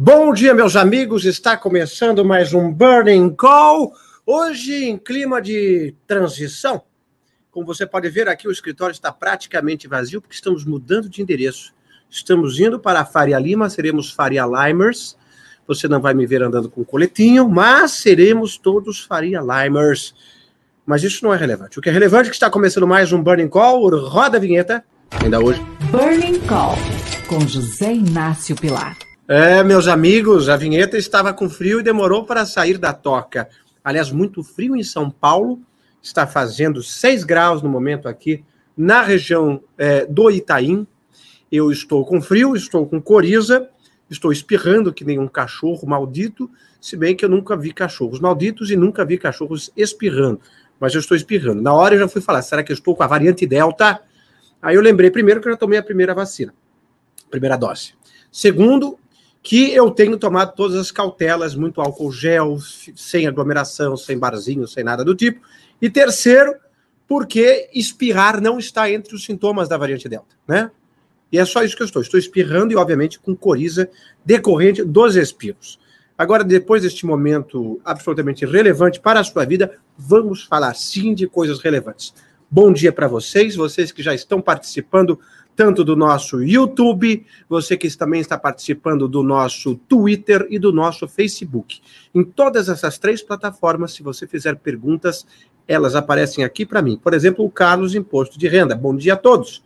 Bom dia, meus amigos. Está começando mais um Burning Call. Hoje, em clima de transição. Como você pode ver, aqui o escritório está praticamente vazio, porque estamos mudando de endereço. Estamos indo para a Faria Lima, seremos Faria Limers. Você não vai me ver andando com coletinho, mas seremos todos Faria Limers. Mas isso não é relevante. O que é relevante é que está começando mais um Burning Call. Roda a vinheta, ainda hoje. Burning Call, com José Inácio Pilar. É, meus amigos, a vinheta estava com frio e demorou para sair da toca. Aliás, muito frio em São Paulo, está fazendo 6 graus no momento aqui na região é, do Itaim. Eu estou com frio, estou com coriza, estou espirrando que nem um cachorro maldito, se bem que eu nunca vi cachorros malditos e nunca vi cachorros espirrando, mas eu estou espirrando. Na hora eu já fui falar, será que eu estou com a variante Delta? Aí eu lembrei primeiro que eu já tomei a primeira vacina, primeira dose. Segundo, que eu tenho tomado todas as cautelas, muito álcool gel, sem aglomeração, sem barzinho, sem nada do tipo. E terceiro, porque espirrar não está entre os sintomas da variante Delta, né? E é só isso que eu estou. Estou espirrando e, obviamente, com coriza decorrente dos espirros. Agora, depois deste momento absolutamente relevante para a sua vida, vamos falar sim de coisas relevantes. Bom dia para vocês, vocês que já estão participando tanto do nosso YouTube, você que também está participando do nosso Twitter e do nosso Facebook. Em todas essas três plataformas, se você fizer perguntas, elas aparecem aqui para mim. Por exemplo, o Carlos Imposto de Renda. Bom dia a todos.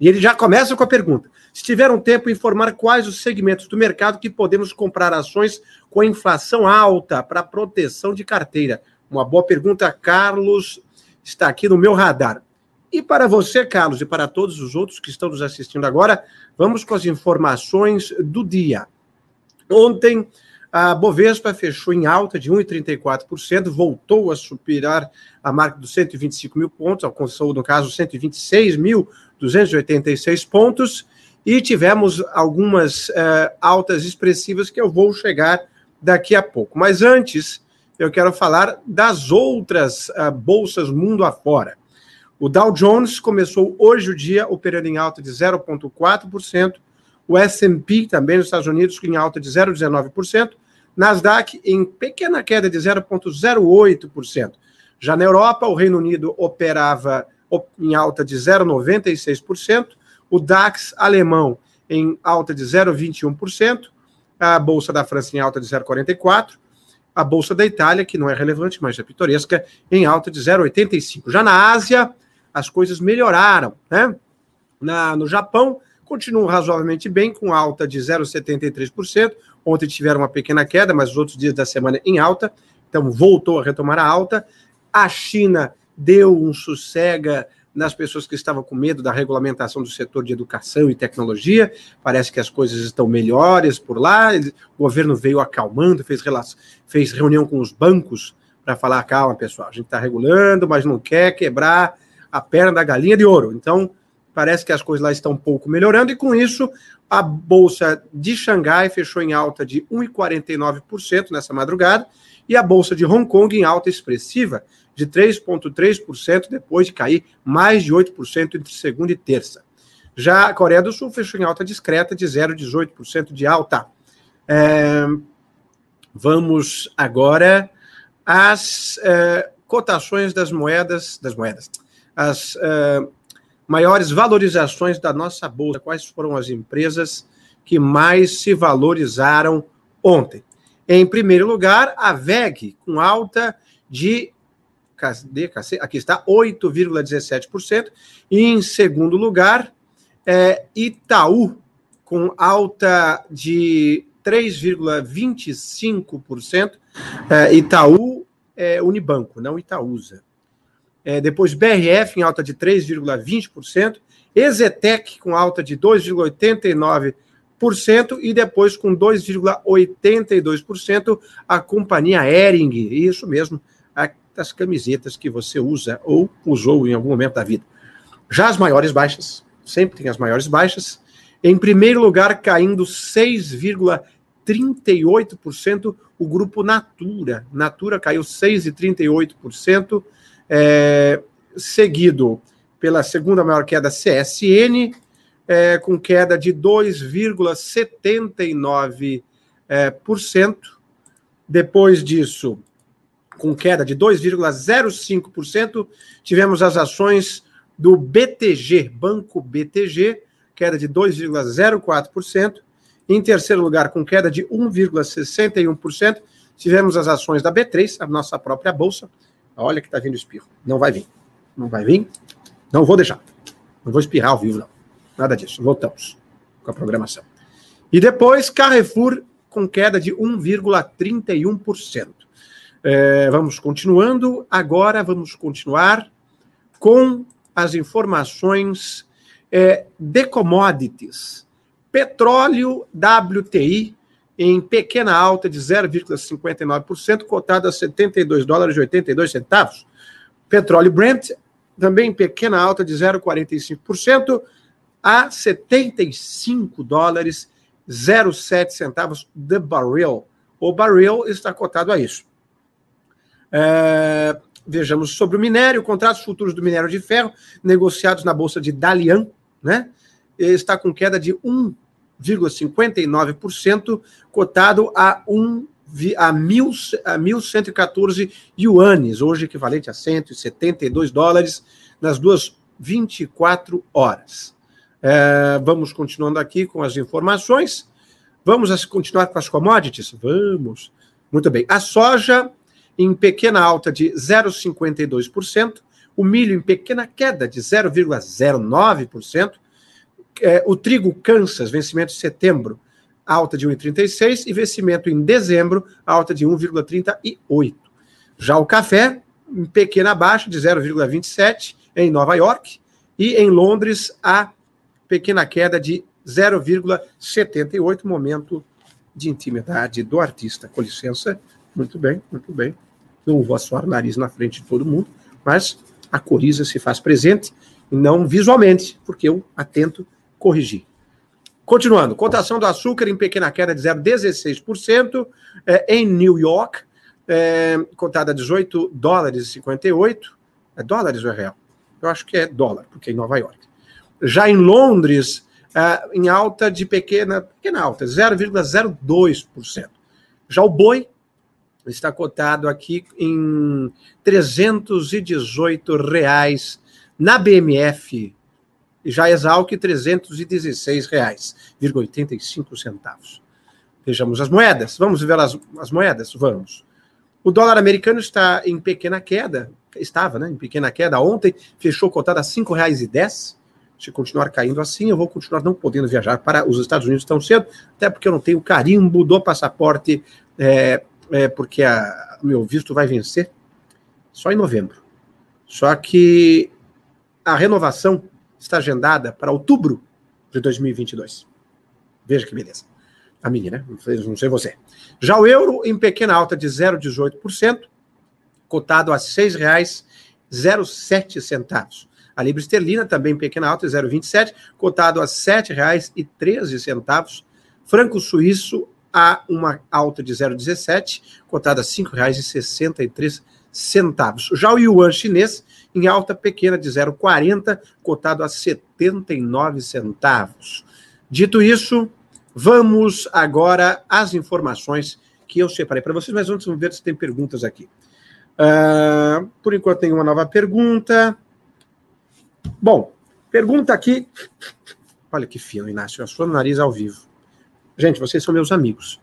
E ele já começa com a pergunta: se tiver um tempo, informar quais os segmentos do mercado que podemos comprar ações com inflação alta para proteção de carteira. Uma boa pergunta, Carlos. Está aqui no meu radar. E para você, Carlos, e para todos os outros que estão nos assistindo agora, vamos com as informações do dia. Ontem, a Bovespa fechou em alta de 1,34%, voltou a superar a marca dos 125 mil pontos, alcançou, no caso, 126.286 pontos, e tivemos algumas uh, altas expressivas que eu vou chegar daqui a pouco. Mas antes, eu quero falar das outras uh, bolsas mundo afora. O Dow Jones começou hoje o dia operando em alta de 0,4%, o S&P também nos Estados Unidos em alta de 0,19%, Nasdaq em pequena queda de 0,08%. Já na Europa, o Reino Unido operava em alta de 0,96%, o DAX alemão em alta de 0,21%, a Bolsa da França em alta de 0,44%, a Bolsa da Itália, que não é relevante, mas é pitoresca, em alta de 0,85%. Já na Ásia, as coisas melhoraram, né? Na, no Japão, continuam razoavelmente bem, com alta de 0,73%. Ontem tiveram uma pequena queda, mas os outros dias da semana em alta, então voltou a retomar a alta. A China deu um sossega nas pessoas que estavam com medo da regulamentação do setor de educação e tecnologia. Parece que as coisas estão melhores por lá. O governo veio acalmando, fez, fez reunião com os bancos para falar: calma, pessoal, a gente está regulando, mas não quer quebrar a perna da galinha de ouro. Então, parece que as coisas lá estão um pouco melhorando, e com isso, a Bolsa de Xangai fechou em alta de 1,49% nessa madrugada, e a Bolsa de Hong Kong em alta expressiva de 3,3%, depois de cair mais de 8% entre segunda e terça. Já a Coreia do Sul fechou em alta discreta de 0,18% de alta. É, vamos agora às é, cotações das moedas, das moedas, as uh, maiores valorizações da nossa bolsa, quais foram as empresas que mais se valorizaram ontem. Em primeiro lugar, a VEG, com alta de. Cadê, aqui está, 8,17%. E em segundo lugar, é, Itaú, com alta de 3,25%. É, Itaú é Unibanco, não Itaúsa. É, depois BRF em alta de 3,20%, Exetec com alta de 2,89% e depois com 2,82% a companhia Ering, isso mesmo, as camisetas que você usa ou usou em algum momento da vida. Já as maiores baixas, sempre tem as maiores baixas. Em primeiro lugar, caindo 6,38% o grupo Natura. Natura caiu 6,38% é, seguido pela segunda maior queda CSN, é, com queda de 2,79%. é, por cento. Depois disso, com queda de 2,05%, tivemos as ações do BTG, Banco BTG, queda de 2,04%. Em terceiro lugar, com queda de 1,61%, tivemos as ações da B3, a nossa própria bolsa. Olha que está vindo espirro. Não vai vir. Não vai vir. Não vou deixar. Não vou espirrar ao vivo, não. Nada disso. Voltamos com a programação. E depois, Carrefour com queda de 1,31%. É, vamos continuando. Agora vamos continuar com as informações é, de commodities. Petróleo WTI em pequena alta de 0,59%, cotado a 72 dólares e 82 centavos. Petróleo Brent também em pequena alta de 0,45% a 75 dólares 07 centavos de barril. O barril está cotado a isso. É, vejamos sobre o minério, contratos futuros do minério de ferro, negociados na bolsa de Dalian, né? Está com queda de 1,59%, cotado a 1 a, a 1.114 yuanes, hoje equivalente a 172 dólares, nas duas 24 horas. É, vamos continuando aqui com as informações. Vamos continuar com as commodities? Vamos. Muito bem. A soja em pequena alta de 0,52%, o milho em pequena queda de 0,09%, é, o trigo Kansas, vencimento de setembro, alta de 1,36% e vencimento em dezembro, alta de 1,38%. Já o café, em pequena baixa de 0,27% em Nova York e em Londres, a pequena queda de 0,78%, momento de intimidade do artista. Com licença. Muito bem, muito bem não vou assoar o nariz na frente de todo mundo, mas a coriza se faz presente, não visualmente, porque eu atento corrigir. Continuando, cotação do açúcar em pequena queda de 0,16% é, em New York, é, cotada a 18 dólares e 58. É dólares ou é real? Eu acho que é dólar, porque é em Nova York. Já em Londres, é, em alta de pequena, pequena alta, 0,02%. Já o boi está cotado aqui em 318 reais na BMF, já Exalc 316 reais, 85 centavos. Vejamos as moedas. Vamos ver as, as moedas? Vamos. O dólar americano está em pequena queda, estava, né, em pequena queda ontem, fechou cotado a R$ 5,10. Se continuar caindo assim, eu vou continuar não podendo viajar para os Estados Unidos tão cedo, até porque eu não tenho carimbo do passaporte é, é, porque o meu visto vai vencer só em novembro. Só que a renovação está agendada para outubro de 2022. Veja que beleza. A minha, né? Não sei você. Já o euro em pequena alta de 0,18%, cotado a R$ 6,07. A libra esterlina também em pequena alta, 0,27, cotado a R$ 7,13. Franco suíço a uma alta de 0,17, cotada a R$ 5,63. Já o yuan chinês, em alta pequena de 0,40, cotado a 79 centavos. Dito isso, vamos agora às informações que eu separei para vocês, mas antes vamos ver se tem perguntas aqui. Uh, por enquanto tem uma nova pergunta. Bom, pergunta aqui. Olha que fino, Inácio, a sua nariz ao vivo. Gente, vocês são meus amigos.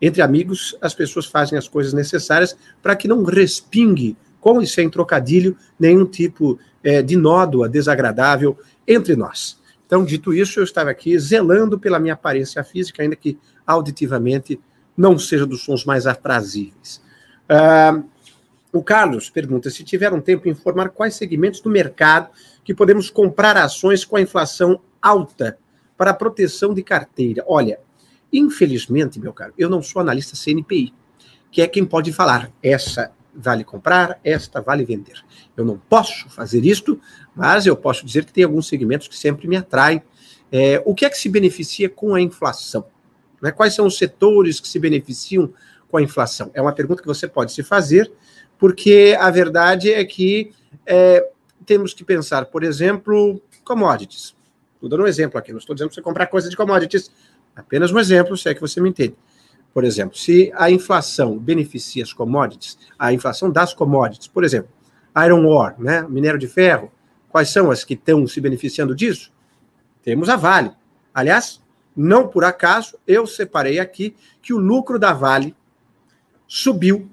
Entre amigos, as pessoas fazem as coisas necessárias para que não respingue, com e sem trocadilho, nenhum tipo é, de nódoa desagradável entre nós. Então, dito isso, eu estava aqui zelando pela minha aparência física, ainda que auditivamente não seja dos sons mais aprazíveis. Uh, o Carlos pergunta se tiver um tempo informar quais segmentos do mercado que podemos comprar ações com a inflação alta para proteção de carteira. Olha, Infelizmente, meu caro, eu não sou analista CNPI, que é quem pode falar essa vale comprar, esta vale vender. Eu não posso fazer isto, mas eu posso dizer que tem alguns segmentos que sempre me atraem. É, o que é que se beneficia com a inflação? Né? Quais são os setores que se beneficiam com a inflação? É uma pergunta que você pode se fazer, porque a verdade é que é, temos que pensar, por exemplo, commodities. Estou dando um exemplo aqui, não estou dizendo para você comprar coisa de commodities Apenas um exemplo, se é que você me entende. Por exemplo, se a inflação beneficia as commodities, a inflação das commodities, por exemplo, iron ore, né, minério de ferro, quais são as que estão se beneficiando disso? Temos a Vale. Aliás, não por acaso, eu separei aqui que o lucro da Vale subiu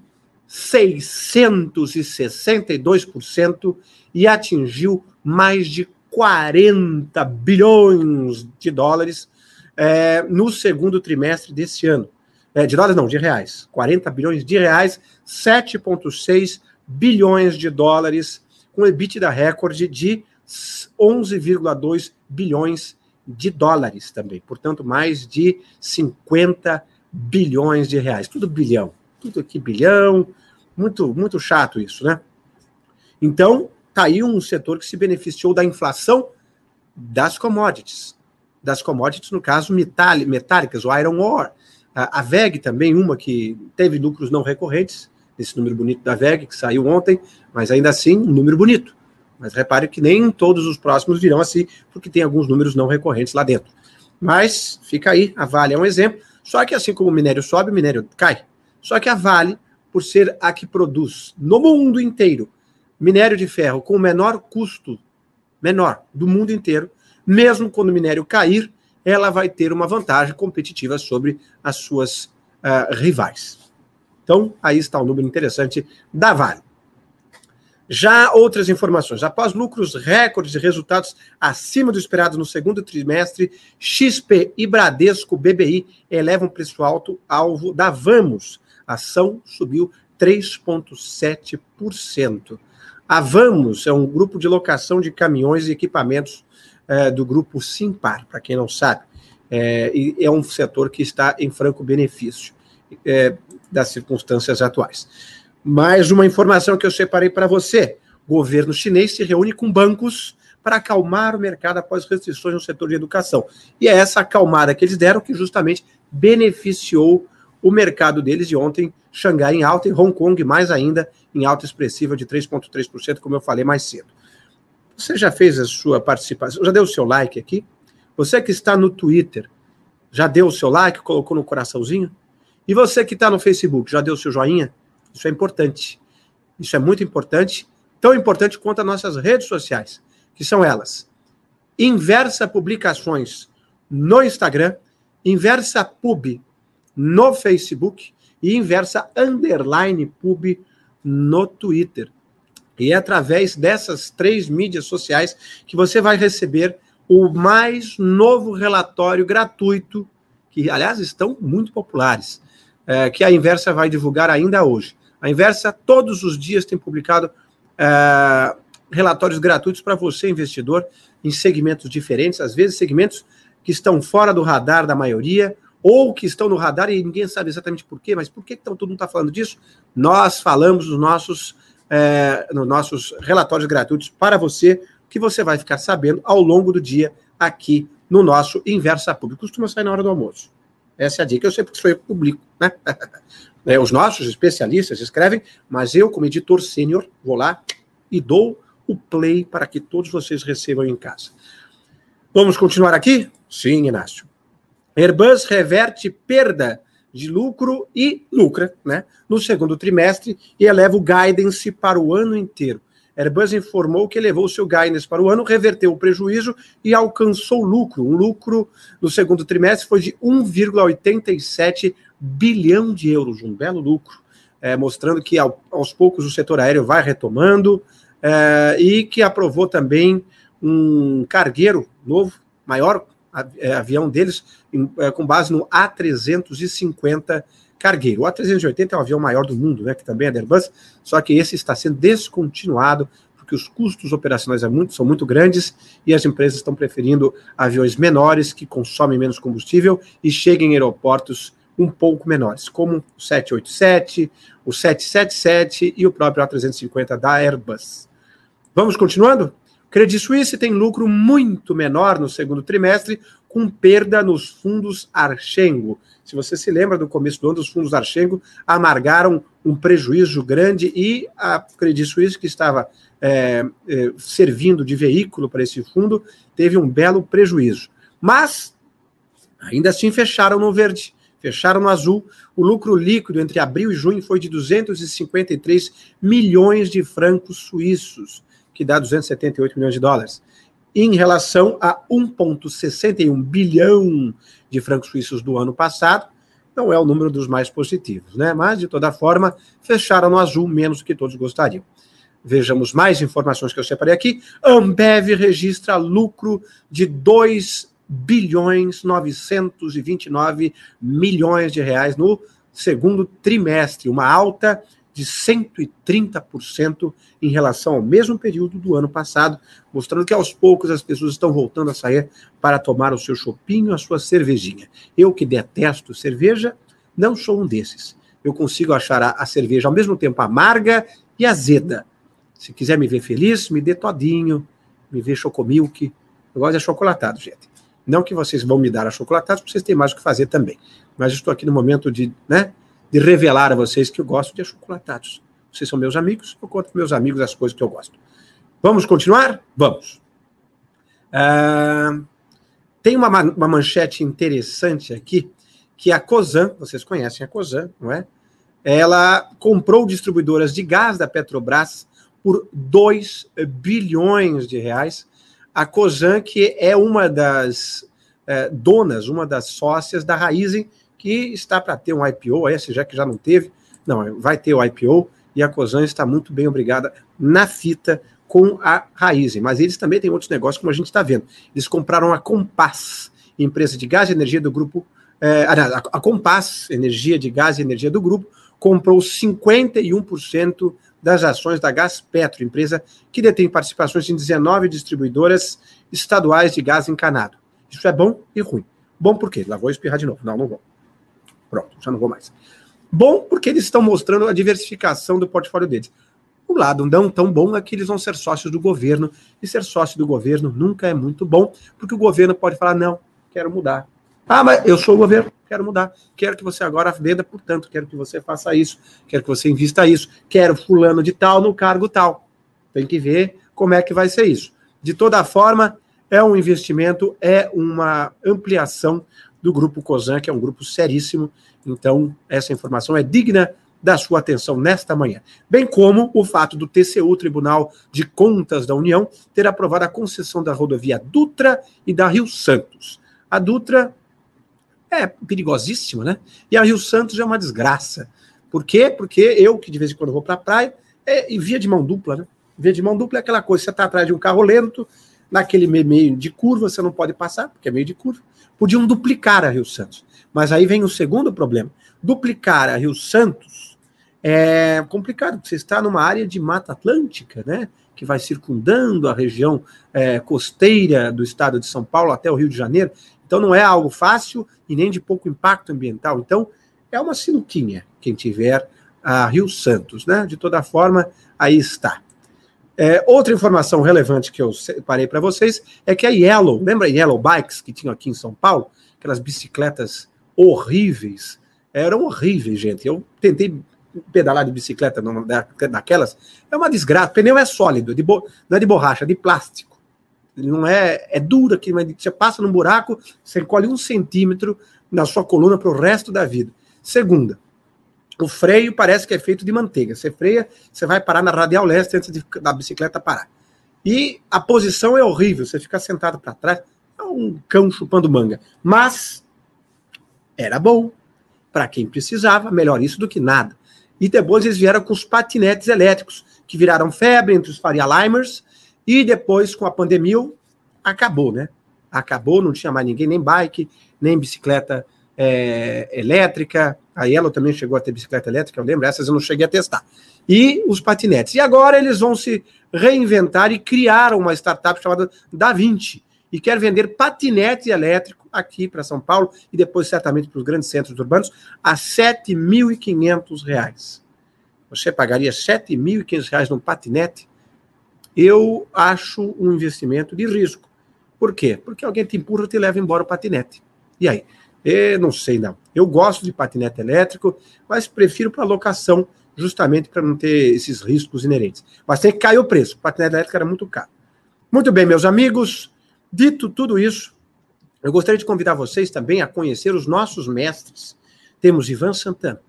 662% e atingiu mais de 40 bilhões de dólares é, no segundo trimestre desse ano. É, de dólares, não, de reais. 40 bilhões de reais, 7,6 bilhões de dólares, com EBITDA recorde de 11,2 bilhões de dólares também. Portanto, mais de 50 bilhões de reais. Tudo bilhão. Tudo aqui bilhão. Muito, muito chato isso, né? Então, tá aí um setor que se beneficiou da inflação das commodities. Das commodities, no caso, metálicas, o iron ore. A, VEG também, uma que teve lucros não recorrentes, esse número bonito da VEG, que saiu ontem, mas ainda assim, um número bonito. Mas repare que nem todos os próximos virão assim, porque tem alguns números não recorrentes lá dentro. Mas fica aí, a Vale é um exemplo. Só que assim como o minério sobe, o minério cai. Só que a Vale, por ser a que produz no mundo inteiro minério de ferro com o menor custo, menor do mundo inteiro, mesmo quando o minério cair, ela vai ter uma vantagem competitiva sobre as suas uh, rivais. Então, aí está um número interessante da Vale. Já outras informações. Após lucros recordes e resultados acima do esperado no segundo trimestre, XP e Bradesco BBI elevam preço alto alvo da Vamos. A ação subiu 3,7%. A Vamos é um grupo de locação de caminhões e equipamentos é, do grupo Simpar, para quem não sabe. É, e é um setor que está em franco benefício é, das circunstâncias atuais. Mais uma informação que eu separei para você: o governo chinês se reúne com bancos para acalmar o mercado após restrições no setor de educação. E é essa acalmada que eles deram que justamente beneficiou o mercado deles de ontem, Xangai em alta e Hong Kong mais ainda em alta expressiva de 3,3%, como eu falei mais cedo. Você já fez a sua participação? Já deu o seu like aqui? Você que está no Twitter, já deu o seu like, colocou no coraçãozinho? E você que está no Facebook, já deu o seu joinha? Isso é importante. Isso é muito importante, tão importante quanto as nossas redes sociais, que são elas: Inversa Publicações no Instagram, Inversa Pub no Facebook e Inversa Underline Pub no Twitter. E é através dessas três mídias sociais que você vai receber o mais novo relatório gratuito, que, aliás, estão muito populares, é, que a Inversa vai divulgar ainda hoje. A Inversa, todos os dias, tem publicado é, relatórios gratuitos para você, investidor, em segmentos diferentes, às vezes segmentos que estão fora do radar da maioria, ou que estão no radar e ninguém sabe exatamente por quê, mas por que então, todo mundo está falando disso? Nós falamos nos nossos, é, nos nossos relatórios gratuitos para você, que você vai ficar sabendo ao longo do dia aqui no nosso Inversa Público. Costuma sair na hora do almoço. Essa é a dica. Eu sei porque sou eu que publico, né? É, os nossos especialistas escrevem, mas eu, como editor sênior, vou lá e dou o play para que todos vocês recebam em casa. Vamos continuar aqui? Sim, Inácio. Airbus reverte perda de lucro e lucra né, no segundo trimestre e eleva o guidance para o ano inteiro. Airbus informou que elevou seu guidance para o ano, reverteu o prejuízo e alcançou lucro. O lucro no segundo trimestre foi de 1,87 bilhão de euros, um belo lucro, é, mostrando que ao, aos poucos o setor aéreo vai retomando é, e que aprovou também um cargueiro novo, maior avião deles é, com base no A350 cargueiro. O A380 é o avião maior do mundo, né, que também é da Airbus, só que esse está sendo descontinuado porque os custos operacionais é muito, são muito grandes e as empresas estão preferindo aviões menores que consomem menos combustível e cheguem em aeroportos um pouco menores, como o 787, o 777 e o próprio A350 da Airbus. Vamos continuando? Credit Suisse tem lucro muito menor no segundo trimestre, com perda nos fundos Archengo. Se você se lembra do começo do ano, os fundos Archengo amargaram um prejuízo grande e a Credit Suisse, que estava é, é, servindo de veículo para esse fundo, teve um belo prejuízo. Mas, ainda assim, fecharam no verde. fecharam no azul. O lucro líquido entre abril e junho foi de 253 milhões de francos suíços, que dá 278 milhões de dólares, em relação a 1,61 bilhão de francos suíços do ano passado. Não é o número dos mais positivos, né? Mas, de toda forma, fecharam no azul menos do que todos gostariam. Vejamos mais informações que eu separei aqui. Ambev registra lucro de 2 bilhões 929 milhões de reais no segundo trimestre, uma alta de 130% em relação ao mesmo período do ano passado, mostrando que aos poucos as pessoas estão voltando a sair para tomar o seu chopinho, a sua cervejinha. Eu que detesto cerveja, não sou um desses. Eu consigo achar a, cerveja ao mesmo tempo amarga e azeda. Se quiser me ver feliz, me dê todinho, me vê chocomilk. Eu gosto de chocolatado, gente. Não que vocês vão me dar a chocolatados, porque vocês têm mais o que fazer também. Mas estou aqui no momento de, né, de revelar a vocês que eu gosto de achocolatados. Vocês são meus amigos, eu conto com meus amigos as coisas que eu gosto. Vamos continuar? Vamos. Uh, tem uma, uma manchete interessante aqui, que a COSAN, vocês conhecem a COSAN, não é? Ela comprou distribuidoras de gás da Petrobras por 2 bilhões de reais a Cosan, que é uma das é, donas, uma das sócias da Raizen, que está para ter um IPO, esse já que já não teve, não, vai ter o IPO, e a Cosan está muito bem obrigada na fita com a Raizen. Mas eles também têm outros negócios, como a gente está vendo. Eles compraram a Compass, empresa de gás e energia do grupo. É, a, a Compass, energia de gás e energia do grupo, comprou 51% das ações da Gás Petro, empresa que detém participações em 19 distribuidoras estaduais de gás encanado. Isso é bom e ruim. Bom por quê? Lá vou espirrar de novo. Não, não vou. Pronto, já não vou mais. Bom porque eles estão mostrando a diversificação do portfólio deles. O lado não tão bom é que eles vão ser sócios do governo, e ser sócio do governo nunca é muito bom, porque o governo pode falar, não, quero mudar, ah, mas eu sou o governo, quero mudar. Quero que você agora venda, portanto, quero que você faça isso, quero que você invista isso, quero fulano de tal no cargo tal. Tem que ver como é que vai ser isso. De toda forma, é um investimento, é uma ampliação do grupo COSAN, que é um grupo seríssimo. Então, essa informação é digna da sua atenção nesta manhã. Bem como o fato do TCU, Tribunal de Contas da União, ter aprovado a concessão da rodovia Dutra e da Rio Santos. A Dutra é perigosíssima, né? E a Rio Santos é uma desgraça. Por quê? Porque eu, que de vez em quando vou para a praia, é, e via de mão dupla, né? Via de mão dupla é aquela coisa, você está atrás de um carro lento, naquele meio de curva, você não pode passar, porque é meio de curva. Podiam duplicar a Rio Santos. Mas aí vem o segundo problema. Duplicar a Rio Santos é complicado, porque você está numa área de mata atlântica, né? Que vai circundando a região é, costeira do estado de São Paulo até o Rio de Janeiro. Então não é algo fácil e nem de pouco impacto ambiental. Então é uma sinuquinha quem tiver a Rio Santos, né? De toda forma, aí está. É, outra informação relevante que eu separei para vocês é que a Yellow, lembra a Yellow Bikes que tinha aqui em São Paulo? Aquelas bicicletas horríveis. Eram horríveis, gente. Eu tentei pedalar de bicicleta numa daquelas. É uma desgraça. O pneu é sólido, de bo... não é de borracha, é de plástico. Ele não é, é duro que você passa num buraco, você colhe um centímetro na sua coluna para o resto da vida. Segunda, o freio parece que é feito de manteiga. Você freia, você vai parar na radial leste antes de, da bicicleta parar. E a posição é horrível, você fica sentado para trás, é um cão chupando manga. Mas era bom. Para quem precisava, melhor isso do que nada. E depois eles vieram com os patinetes elétricos, que viraram febre entre os Faria Limers e depois, com a pandemia, acabou, né? Acabou, não tinha mais ninguém, nem bike, nem bicicleta é, elétrica. A Yellow também chegou a ter bicicleta elétrica, eu lembro, essas eu não cheguei a testar. E os patinetes. E agora eles vão se reinventar e criar uma startup chamada Da Vinci. E quer vender patinete elétrico aqui para São Paulo e depois certamente para os grandes centros urbanos a R$ 7.500. Você pagaria R$ 7.500 num patinete? eu acho um investimento de risco. Por quê? Porque alguém te empurra e te leva embora o patinete. E aí? Eu não sei, não. Eu gosto de patinete elétrico, mas prefiro para locação, justamente para não ter esses riscos inerentes. Mas tem que cair o preço. Patinete elétrico era muito caro. Muito bem, meus amigos. Dito tudo isso, eu gostaria de convidar vocês também a conhecer os nossos mestres temos Ivan Santana,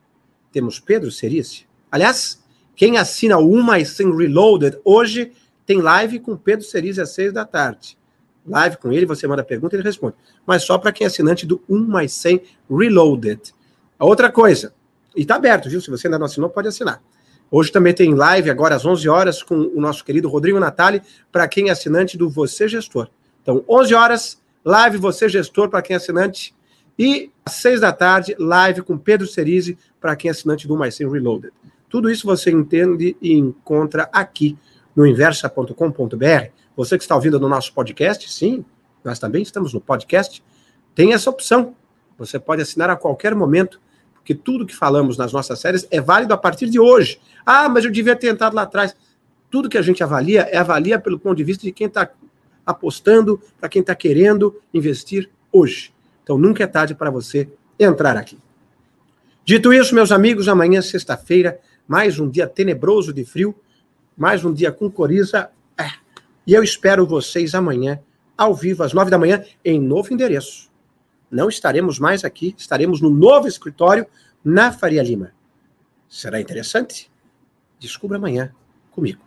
temos Pedro Cerise. Aliás, quem assina o 1 mais 100 Reloaded hoje tem live com Pedro Cerise às 6 da tarde. Live com ele, você manda pergunta ele responde. Mas só para quem é assinante do 1 mais 100 Reloaded. A outra coisa, e está aberto, viu? Se você ainda não assinou, pode assinar. Hoje também tem live, agora às 11 horas, com o nosso querido Rodrigo Natali, para quem é assinante do Você Gestor. Então, 11 horas, live Você Gestor para quem é assinante. E às 6 da tarde, live com Pedro Cerise para quem é assinante do Mais 100 Reloaded. Tudo isso você entende e encontra aqui no inversa.com.br. Você que está ouvindo no nosso podcast, sim, nós também estamos no podcast, tem essa opção. Você pode assinar a qualquer momento, porque tudo que falamos nas nossas séries é válido a partir de hoje. Ah, mas eu devia ter entrado lá atrás. Tudo que a gente avalia é avalia pelo ponto de vista de quem está apostando, para quem está querendo investir hoje. Então nunca é tarde para você entrar aqui. Dito isso, meus amigos, amanhã, sexta-feira, mais um dia tenebroso de frio, mais um dia com coriza. É. E eu espero vocês amanhã, ao vivo, às nove da manhã, em novo endereço. Não estaremos mais aqui, estaremos no novo escritório na Faria Lima. Será interessante? Descubra amanhã comigo.